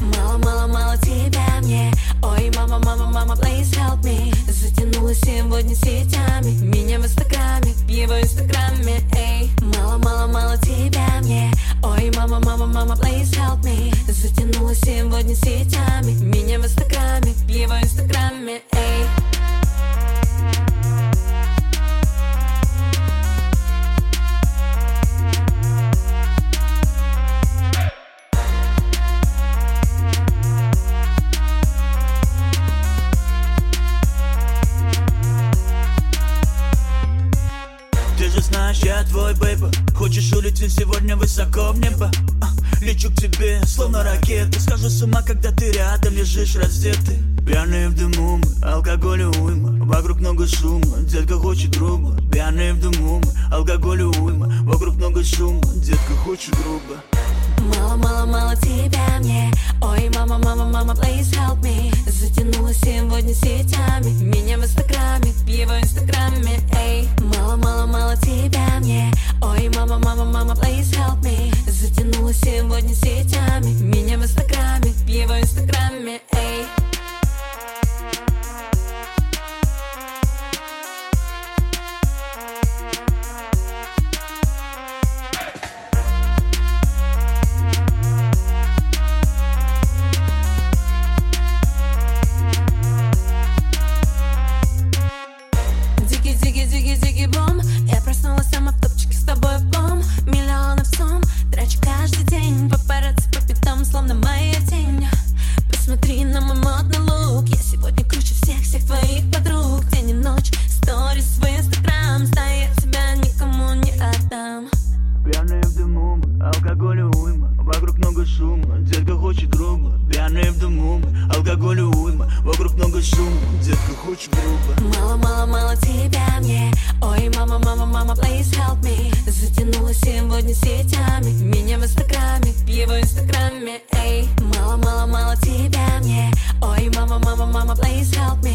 Мало-мало-мало тебя мне Ой, мама, мама, мама, please help me Затянула сегодня сетями Меня в инстаграме, его инстаграме Эй, мало-мало-мало тебя мне Ой, мама, мама, мама, please help me Затянула сегодня сетями Меня в инстаграме, знаешь, я твой бейба Хочешь улететь сегодня высоко в небо? А, Лечу к тебе, словно ракета Скажу с ума, когда ты рядом лежишь раздетый Пьяные в дыму мы, алкоголь и уйма. Вокруг много шума, детка хочет грубо. Пьяные в дыму мы, алкоголь и уйма. Вокруг много шума, детка хочет грубо. Мало-мало-мало тебя мне. Ой, мама, мама, мама, please help me. Затянула сегодня сетями. Меня в инстаграме мама, please help me. Затянула сегодня сетями Меня в инстаграме, в его инстаграме Эй, Дикий, дикий, дикий, дикий бом Я проснулась сама в топчике с тобой в Пьяные в дыму мы, алкоголь и уйма. Вокруг много шума, детка хочет грубо. Пьяные в дыму мы, алкоголь и уйма. Вокруг много шума, детка хочет грубо. Мало-мало-мало тебя мне. Ой, мама, мама, мама, please help me. Затянула сегодня сетями. Меня в инстаграме, в его инстаграме. Эй, мало-мало-мало тебя мне. Ой, мама, мама, мама, please help me